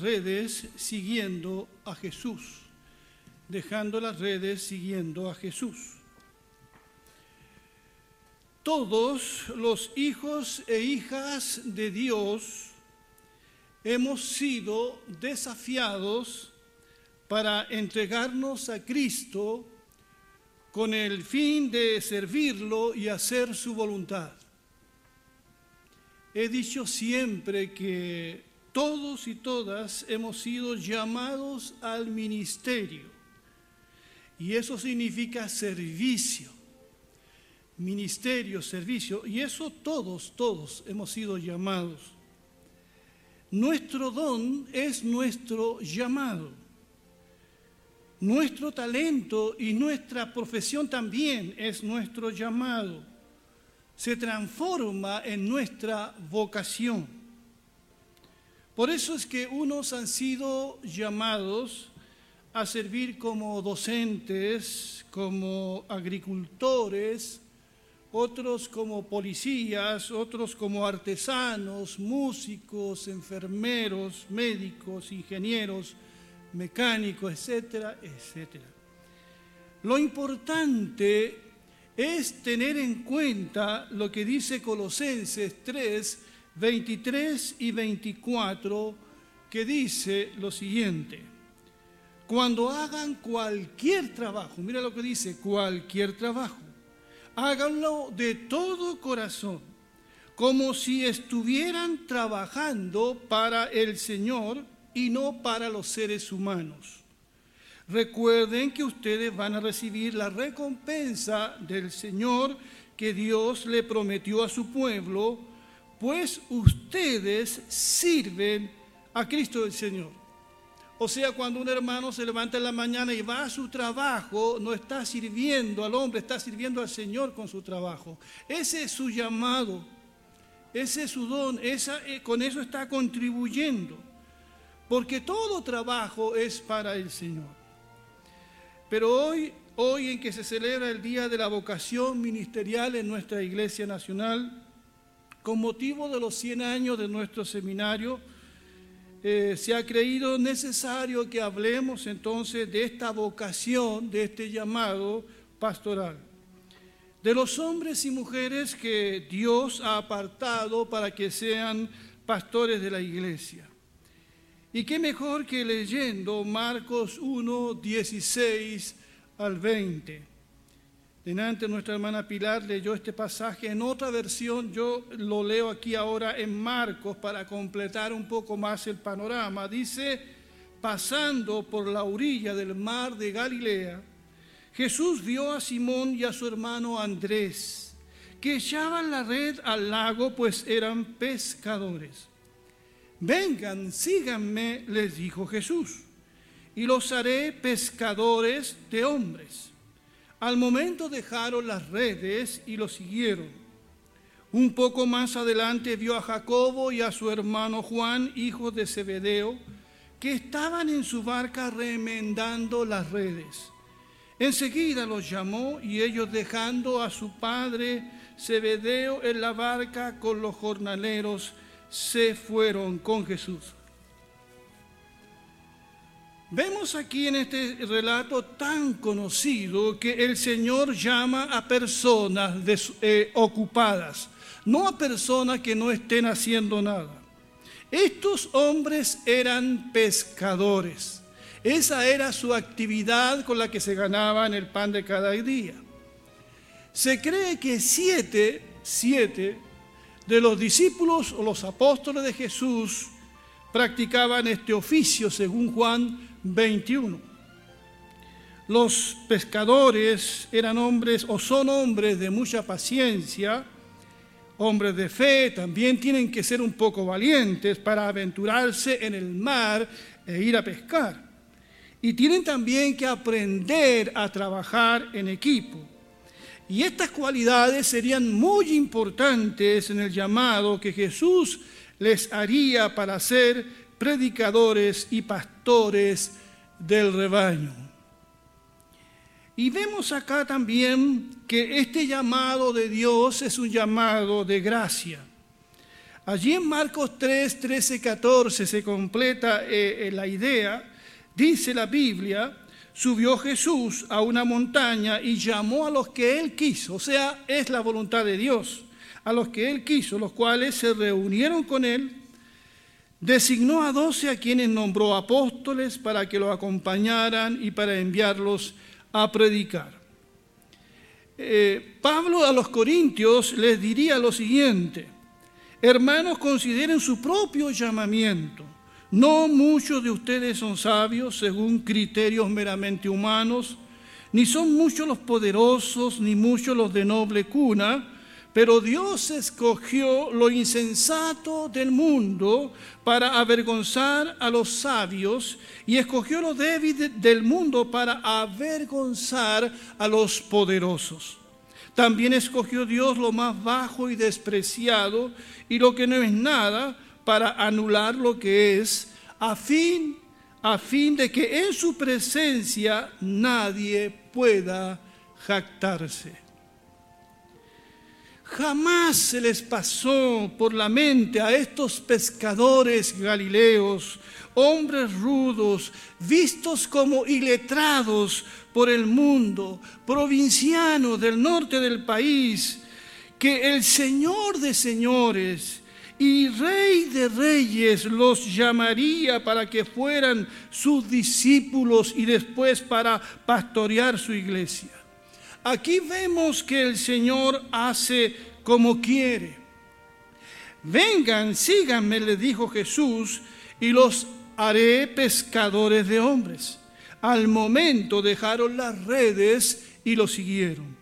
redes siguiendo a Jesús, dejando las redes siguiendo a Jesús. Todos los hijos e hijas de Dios hemos sido desafiados para entregarnos a Cristo con el fin de servirlo y hacer su voluntad. He dicho siempre que todos y todas hemos sido llamados al ministerio y eso significa servicio. Ministerio, servicio, y eso todos, todos hemos sido llamados. Nuestro don es nuestro llamado. Nuestro talento y nuestra profesión también es nuestro llamado. Se transforma en nuestra vocación. Por eso es que unos han sido llamados a servir como docentes, como agricultores, otros como policías, otros como artesanos, músicos, enfermeros, médicos, ingenieros, mecánicos, etcétera, etcétera. Lo importante es tener en cuenta lo que dice Colosenses 3, 23 y 24, que dice lo siguiente. Cuando hagan cualquier trabajo, mira lo que dice, cualquier trabajo, háganlo de todo corazón, como si estuvieran trabajando para el Señor y no para los seres humanos. Recuerden que ustedes van a recibir la recompensa del Señor que Dios le prometió a su pueblo, pues ustedes sirven a Cristo el Señor. O sea, cuando un hermano se levanta en la mañana y va a su trabajo, no está sirviendo al hombre, está sirviendo al Señor con su trabajo. Ese es su llamado, ese es su don, eh, con eso está contribuyendo porque todo trabajo es para el Señor. Pero hoy, hoy en que se celebra el Día de la Vocación Ministerial en nuestra Iglesia Nacional, con motivo de los 100 años de nuestro seminario, eh, se ha creído necesario que hablemos entonces de esta vocación, de este llamado pastoral, de los hombres y mujeres que Dios ha apartado para que sean pastores de la iglesia. Y qué mejor que leyendo Marcos 1, 16 al 20. Denante nuestra hermana Pilar leyó este pasaje en otra versión, yo lo leo aquí ahora en Marcos para completar un poco más el panorama. Dice, pasando por la orilla del mar de Galilea, Jesús vio a Simón y a su hermano Andrés, que echaban la red al lago, pues eran pescadores. Vengan, síganme, les dijo Jesús, y los haré pescadores de hombres. Al momento dejaron las redes y lo siguieron. Un poco más adelante vio a Jacobo y a su hermano Juan, hijos de Zebedeo, que estaban en su barca remendando las redes. Enseguida los llamó y ellos dejando a su padre Zebedeo en la barca con los jornaleros, se fueron con Jesús. Vemos aquí en este relato tan conocido que el Señor llama a personas eh, ocupadas, no a personas que no estén haciendo nada. Estos hombres eran pescadores. Esa era su actividad con la que se ganaban el pan de cada día. Se cree que siete, siete de los discípulos o los apóstoles de Jesús practicaban este oficio según Juan 21. Los pescadores eran hombres o son hombres de mucha paciencia, hombres de fe, también tienen que ser un poco valientes para aventurarse en el mar e ir a pescar. Y tienen también que aprender a trabajar en equipo. Y estas cualidades serían muy importantes en el llamado que Jesús les haría para ser predicadores y pastores del rebaño. Y vemos acá también que este llamado de Dios es un llamado de gracia. Allí en Marcos 3, 13, 14 se completa eh, eh, la idea. Dice la Biblia, subió Jesús a una montaña y llamó a los que él quiso, o sea, es la voluntad de Dios, a los que él quiso, los cuales se reunieron con él, designó a doce a quienes nombró apóstoles para que lo acompañaran y para enviarlos a predicar. Eh, Pablo a los corintios les diría lo siguiente, hermanos consideren su propio llamamiento no muchos de ustedes son sabios según criterios meramente humanos, ni son muchos los poderosos, ni muchos los de noble cuna, pero Dios escogió lo insensato del mundo para avergonzar a los sabios y escogió lo débil del mundo para avergonzar a los poderosos. También escogió Dios lo más bajo y despreciado y lo que no es nada para anular lo que es, a fin, a fin de que en su presencia nadie pueda jactarse. Jamás se les pasó por la mente a estos pescadores galileos, hombres rudos, vistos como iletrados por el mundo, provincianos del norte del país, que el Señor de señores, y rey de reyes los llamaría para que fueran sus discípulos y después para pastorear su iglesia. Aquí vemos que el Señor hace como quiere. Vengan, síganme, le dijo Jesús, y los haré pescadores de hombres. Al momento dejaron las redes y lo siguieron.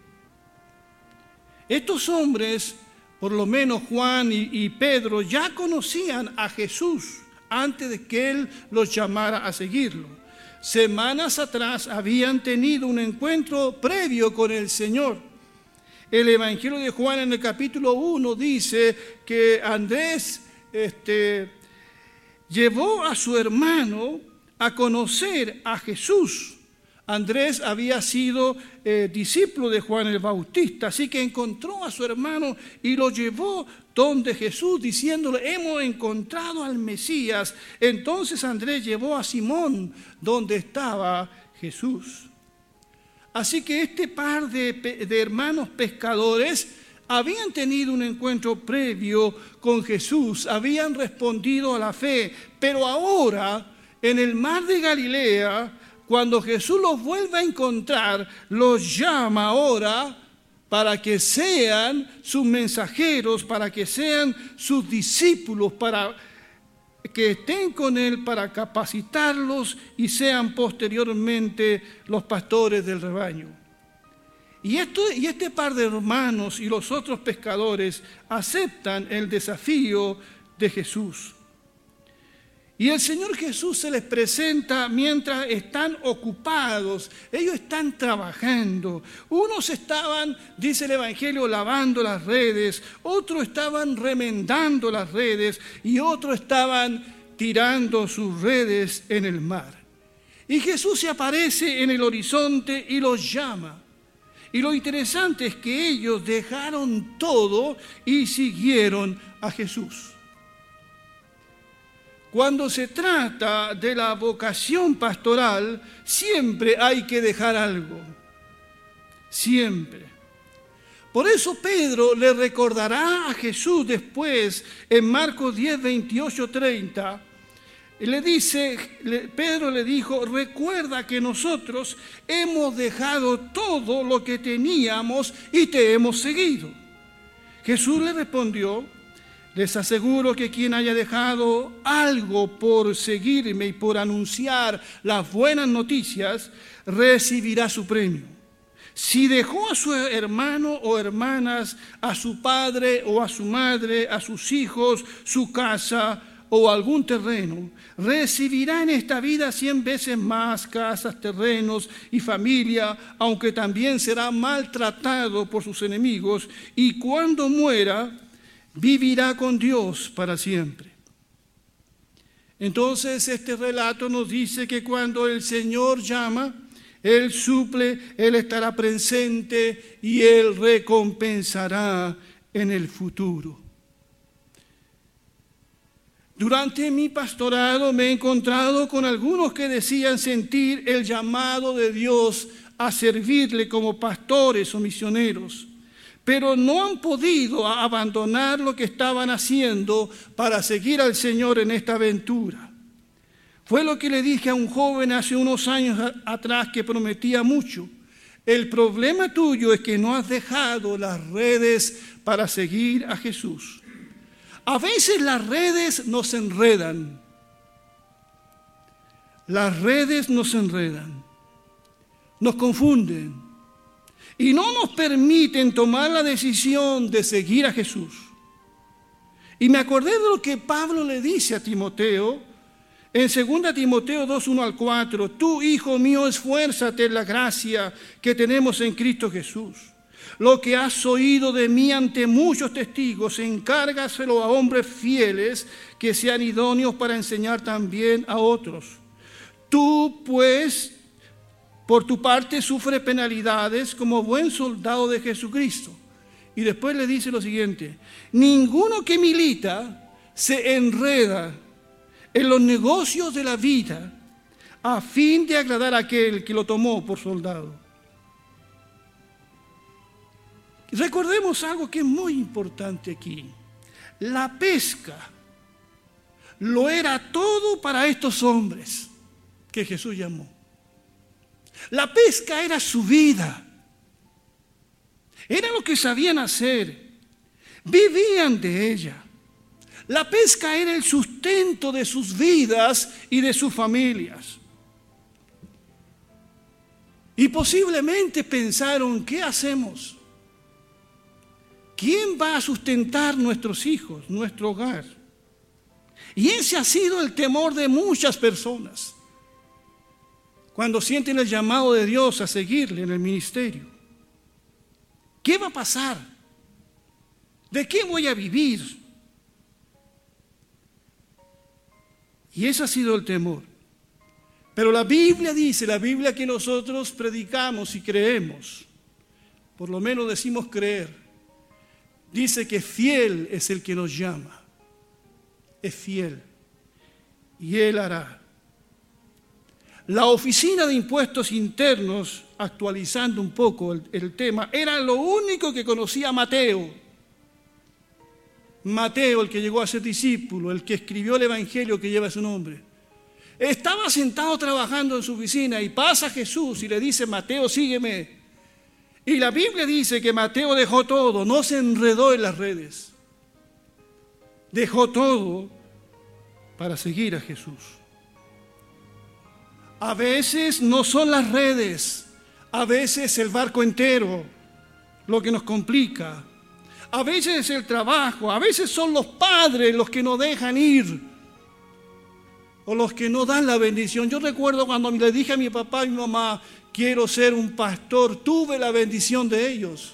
Estos hombres por lo menos Juan y, Pedro ya conocían a Jesús antes de que Él los llamara a seguirlo. Semanas atrás habían tenido un encuentro previo con el Señor. El Evangelio de Juan en el capítulo 1 dice que Andrés este, llevó a su hermano a conocer a Jesús. Andrés había sido eh, discípulo de Juan el Bautista, así que encontró a su hermano y lo llevó donde Jesús, diciéndole, hemos encontrado al Mesías. Entonces Andrés llevó a Simón donde estaba Jesús. Así que este par de, de hermanos pescadores habían tenido un encuentro previo con Jesús, habían respondido a la fe, pero ahora en el mar de Galilea, cuando Jesús los vuelve a encontrar, los llama ahora para que sean sus mensajeros, para que sean sus discípulos, para que estén con Él, para capacitarlos y sean posteriormente los pastores del rebaño. Y, y este par de hermanos y los otros pescadores aceptan el desafío de Jesús. Y el Señor Jesús se les presenta mientras están ocupados, ellos están trabajando. Unos estaban, dice el Evangelio, lavando las redes, otros estaban remendando las redes y otros estaban tirando sus redes en el mar. Y Jesús se aparece en el horizonte y los llama. Y lo interesante es que ellos dejaron todo y siguieron a Jesús. Cuando se trata de la vocación pastoral, siempre hay que dejar algo. Siempre. Por eso Pedro le recordará a Jesús después en Marcos 10, 28, 30. Le dice, Pedro le dijo, recuerda que nosotros hemos dejado todo lo que teníamos y te hemos seguido. Jesús le respondió, les aseguro que quien haya dejado algo por seguirme y por anunciar las buenas noticias, recibirá su premio. Si dejó a su hermano o hermanas, a su padre o a su madre, a sus hijos, su casa o algún terreno, recibirá en esta vida cien veces más casas, terrenos y familia, aunque también será maltratado por sus enemigos, y cuando muera, vivirá con Dios para siempre. Entonces este relato nos dice que cuando el Señor llama, Él suple, Él estará presente y Él recompensará en el futuro. Durante mi pastorado me he encontrado con algunos que decían sentir el llamado de Dios a servirle como pastores o misioneros, pero no han podido abandonar lo que estaban haciendo para seguir al Señor en esta aventura. Fue lo que le dije a un joven hace unos años atrás que prometía mucho. El problema tuyo es que no has dejado las redes para seguir a Jesús. A veces las redes nos enredan. Las redes nos enredan, nos confunden y no nos permiten tomar la decisión de seguir a Jesús. Y me acordé de lo que Pablo le dice a Timoteo en 2 Timoteo 2, 1 al 4. Tú, hijo mío, esfuérzate en la gracia que tenemos en Cristo Jesús. Lo que has oído de mí ante muchos testigos, encárgaselo a hombres fieles que sean idóneos para enseñar también a otros. Tú, pues, por tu parte, sufre penalidades como buen soldado de Jesucristo. Y después le dice lo siguiente, ninguno que milita se enreda en los negocios de la vida a fin de agradar a aquel que lo tomó por soldado. Recordemos algo que es muy importante aquí. La pesca lo era todo para estos hombres que Jesús llamó. La pesca era su vida. Era lo que sabían hacer. Vivían de ella. La pesca era el sustento de sus vidas y de sus familias. Y posiblemente pensaron, ¿qué hacemos? ¿Quién va a sustentar nuestros hijos, nuestro hogar? Y ese ha sido el temor de muchas personas cuando sienten el llamado de Dios a seguirle en el ministerio. ¿Qué va a pasar? ¿De qué voy a vivir? Y ese ha sido el temor. Pero la Biblia dice, la Biblia que nosotros predicamos y creemos, por lo menos decimos creer, dice que fiel es el que nos llama. Es fiel. Y Él hará. La oficina de impuestos internos, actualizando un poco el, tema, era lo único que conocía Mateo. Mateo, el que llegó a ser discípulo, el que escribió el Evangelio que lleva su nombre. Estaba sentado trabajando en su oficina y pasa Jesús y le dice, Mateo, sígueme. Y la Biblia dice que Mateo dejó todo, no se enredó en las redes. Dejó todo para seguir a Jesús. A veces no son las redes, a veces el barco entero lo que nos complica. A veces es el trabajo, a veces son los padres los que nos dejan ir o los que no dan la bendición. Yo recuerdo cuando le dije a mi papá y mi mamá, quiero ser un pastor, tuve la bendición de ellos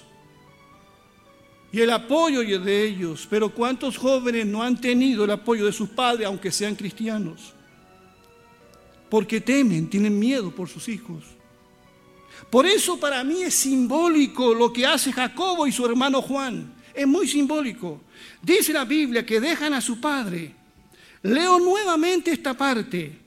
y el apoyo de ellos, pero ¿cuántos jóvenes no han tenido el apoyo de sus padres, aunque sean cristianos? Porque temen, tienen miedo por sus hijos. Por eso para mí es simbólico lo que hace Jacobo y su hermano Juan. Es muy simbólico. Dice la Biblia que dejan a su padre. Leo nuevamente esta parte.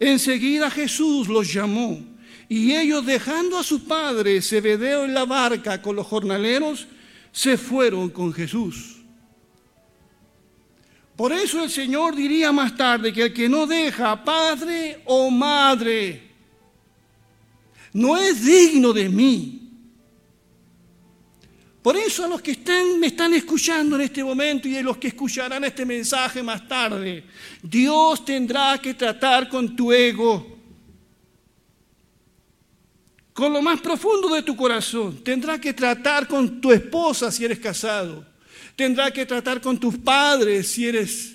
Enseguida Jesús los llamó y ellos dejando a su padre Zebedeo en la barca con los jornaleros, se fueron con Jesús. Por eso el Señor diría más tarde que el que no deja padre o madre no es digno de mí. Por eso a los que están, me están escuchando en este momento y a los que escucharán este mensaje más tarde, Dios tendrá que tratar con tu ego con lo más profundo de tu corazón. Tendrá que tratar con tu esposa si eres casado. Tendrá que tratar con tus padres si eres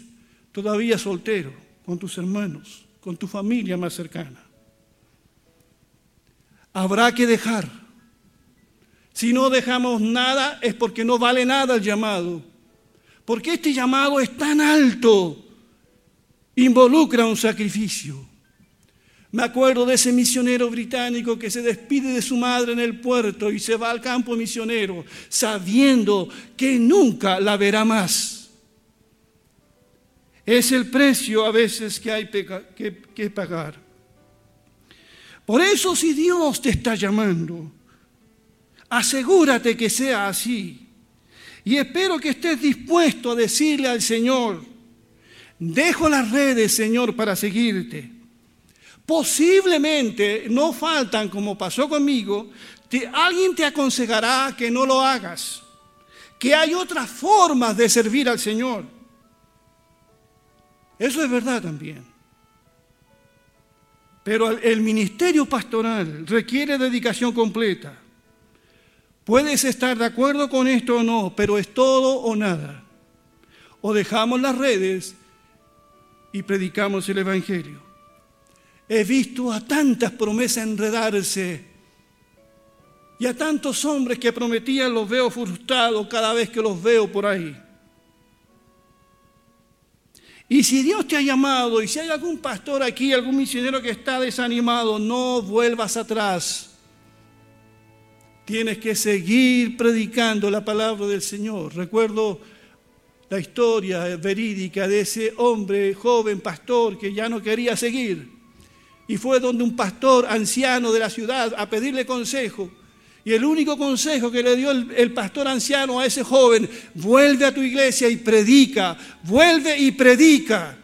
todavía soltero, con tus hermanos, con tu familia más cercana. Habrá que dejar. Si no dejamos nada es porque no vale nada el llamado. Porque este llamado es tan alto, involucra un sacrificio. Me acuerdo de ese misionero británico que se despide de su madre en el puerto y se va al campo misionero sabiendo que nunca la verá más. Es el precio a veces que hay que, que pagar. Por eso si Dios te está llamando, asegúrate que sea así. Y espero que estés dispuesto a decirle al Señor, dejo las redes, Señor, para seguirte. Posiblemente no faltan, como pasó conmigo, alguien te aconsejará que no lo hagas, que hay otras formas de servir al Señor. Eso es verdad también. Pero el ministerio pastoral requiere dedicación completa. Puedes estar de acuerdo con esto o no, pero es todo o nada. O dejamos las redes y predicamos el Evangelio. He visto a tantas promesas enredarse y a tantos hombres que prometían los veo frustrados cada vez que los veo por ahí. Y si Dios te ha llamado y si hay algún pastor aquí, algún misionero que está desanimado, no vuelvas atrás. Tienes que seguir predicando la palabra del Señor. Recuerdo la historia verídica de ese hombre joven pastor que ya no quería seguir. Y fue donde un pastor anciano de la ciudad a pedirle consejo. Y el único consejo que le dio el, pastor anciano a ese joven, vuelve a tu iglesia y predica, vuelve y predica.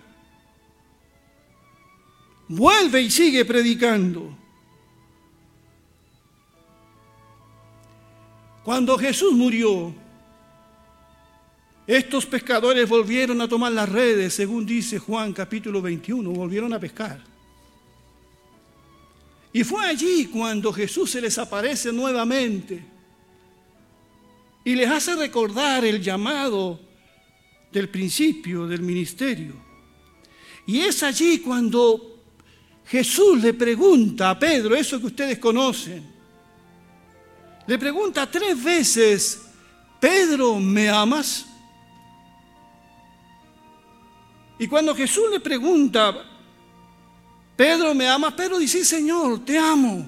Vuelve y sigue predicando. Cuando Jesús murió, estos pescadores volvieron a tomar las redes, según dice Juan capítulo 21, volvieron a pescar. Y fue allí cuando Jesús se les aparece nuevamente y les hace recordar el llamado del principio del ministerio. Y es allí cuando Jesús le pregunta a Pedro, eso que ustedes conocen, le pregunta tres veces, Pedro, ¿me amas? Y cuando Jesús le pregunta, Pedro, ¿me amas? Pedro dice, Señor, te amo.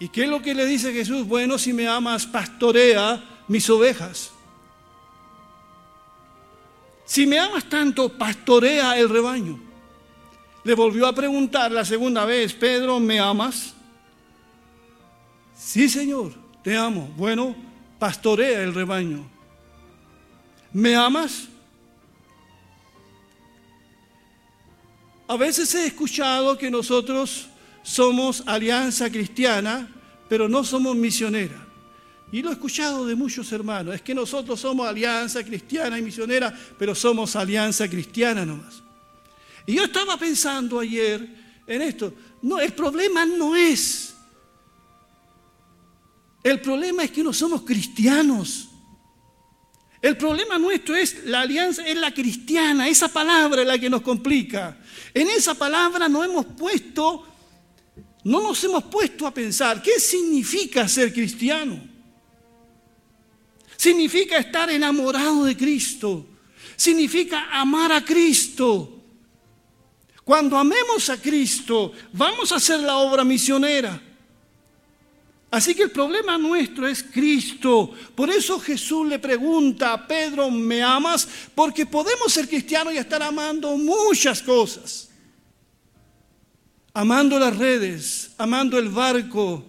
¿Y qué es lo que le dice Jesús? Bueno, si me amas, pastorea mis ovejas. Si me amas tanto, pastorea el rebaño. Le volvió a preguntar la segunda vez, Pedro, ¿me amas? Sí, Señor, te amo. Bueno, pastorea el rebaño. ¿Me amas? A veces he escuchado que nosotros somos alianza cristiana, pero no somos misionera. Y lo he escuchado de muchos hermanos. Es que nosotros somos alianza cristiana y misionera, pero somos alianza cristiana nomás. Y yo estaba pensando ayer en esto. No, el problema no es. El problema es que no somos cristianos. El problema nuestro es la alianza, es la cristiana, esa palabra es la que nos complica. En esa palabra no hemos puesto, no nos hemos puesto a pensar qué significa ser cristiano. Significa estar enamorado de Cristo. Significa amar a Cristo. Cuando amemos a Cristo, vamos a hacer la obra misionera. Así que el problema nuestro es Cristo. Por eso Jesús le pregunta a Pedro, ¿me amas? Porque podemos ser cristianos y estar amando muchas cosas. Amando las redes, amando el barco,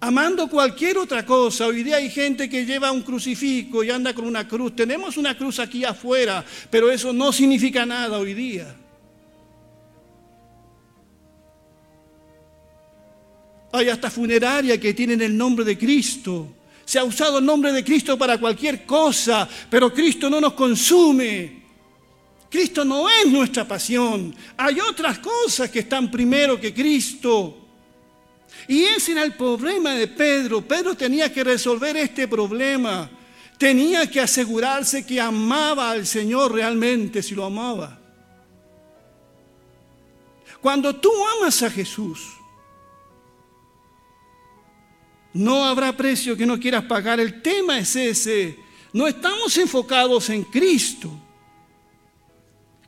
amando cualquier otra cosa. Hoy día hay gente que lleva un crucifijo y anda con una cruz. Tenemos una cruz aquí afuera, pero eso no significa nada hoy día. Hay hasta funeraria que tienen el nombre de Cristo. Se ha usado el nombre de Cristo para cualquier cosa, pero Cristo no nos consume. Cristo no es nuestra pasión. Hay otras cosas que están primero que Cristo. Y ese era el problema de Pedro. Pedro tenía que resolver este problema. Tenía que asegurarse que amaba al Señor realmente, si lo amaba. Cuando tú amas a Jesús, no habrá precio que no quieras pagar. El tema es ese. No estamos enfocados en Cristo.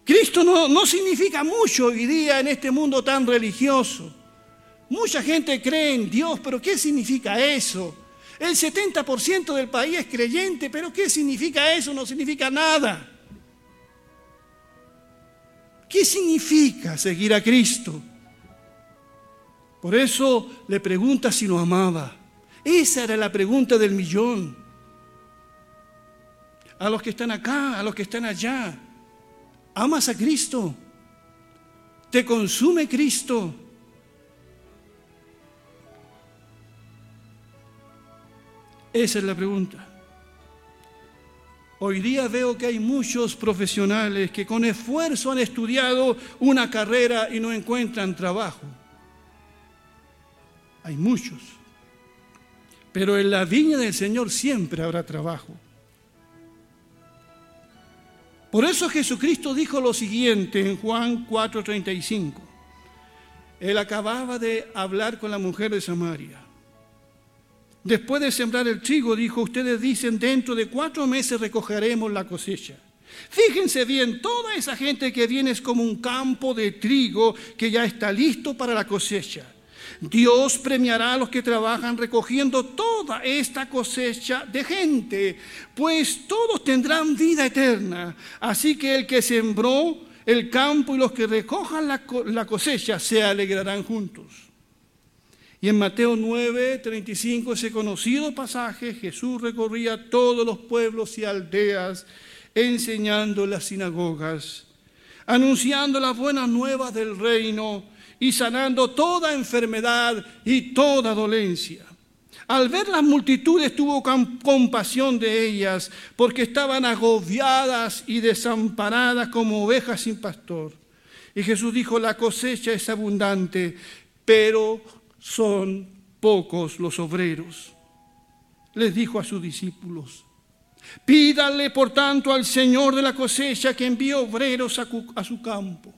Cristo no, significa mucho hoy día en este mundo tan religioso. Mucha gente cree en Dios, pero ¿qué significa eso? El 70% del país es creyente, pero ¿qué significa eso? No significa nada. ¿Qué significa seguir a Cristo? Por eso le pregunta si lo amaba. Esa era la pregunta del millón. A los que están acá, a los que están allá. ¿Amas a Cristo? ¿Te consume Cristo? Esa es la pregunta. Hoy día veo que hay muchos profesionales que con esfuerzo han estudiado una carrera y no encuentran trabajo. Hay muchos. Pero en la viña del Señor siempre habrá trabajo. Por eso Jesucristo dijo lo siguiente en Juan 4:35. Él acababa de hablar con la mujer de Samaria. Después de sembrar el trigo, dijo, ustedes dicen, dentro de cuatro meses recogeremos la cosecha. Fíjense bien, toda esa gente que viene es como un campo de trigo que ya está listo para la cosecha. Dios premiará a los que trabajan recogiendo toda esta cosecha de gente, pues todos tendrán vida eterna. Así que el que sembró el campo y los que recojan la cosecha se alegrarán juntos. Y en Mateo 9, 35, ese conocido pasaje, Jesús recorría todos los pueblos y aldeas, enseñando las sinagogas, anunciando las buenas nuevas del reino y sanando toda enfermedad y toda dolencia. Al ver las multitudes tuvo compasión de ellas, porque estaban agobiadas y desamparadas como ovejas sin pastor. Y Jesús dijo, la cosecha es abundante, pero son pocos los obreros. Les dijo a sus discípulos, pídale por tanto al Señor de la cosecha que envíe obreros a, su campo.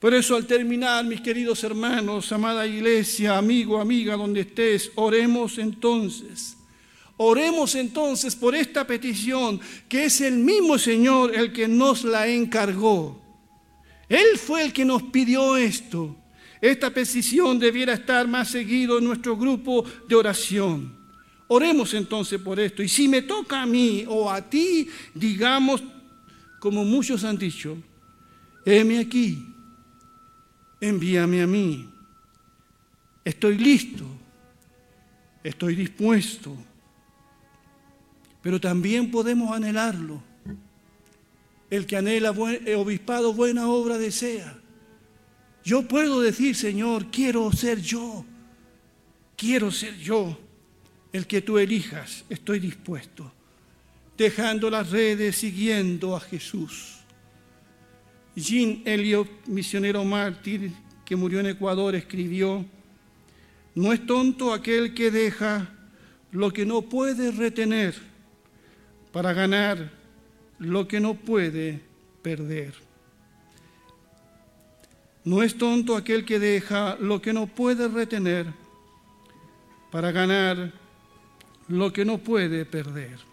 Por eso al terminar, mis queridos hermanos, amada iglesia, amigo, amiga, donde estés, oremos entonces. Oremos entonces por esta petición, que es el mismo Señor el que nos la encargó. Él fue el que nos pidió esto. Esta petición debiera estar más seguido en nuestro grupo de oración. Oremos entonces por esto. Y si me toca a mí o a ti, digamos, como muchos han dicho, heme aquí, envíame a mí. Estoy listo, estoy dispuesto, pero también podemos anhelarlo. El que anhela el obispado buena obra desea. Yo puedo decir, Señor, quiero ser yo, quiero ser yo el que tú elijas, estoy dispuesto, dejando las redes, siguiendo a Jesús. Jean Elliot, misionero mártir que murió en Ecuador, escribió, no es tonto aquel que deja lo que no puede retener para ganar lo que no puede perder. No es tonto aquel que deja lo que no puede retener para ganar lo que no puede perder.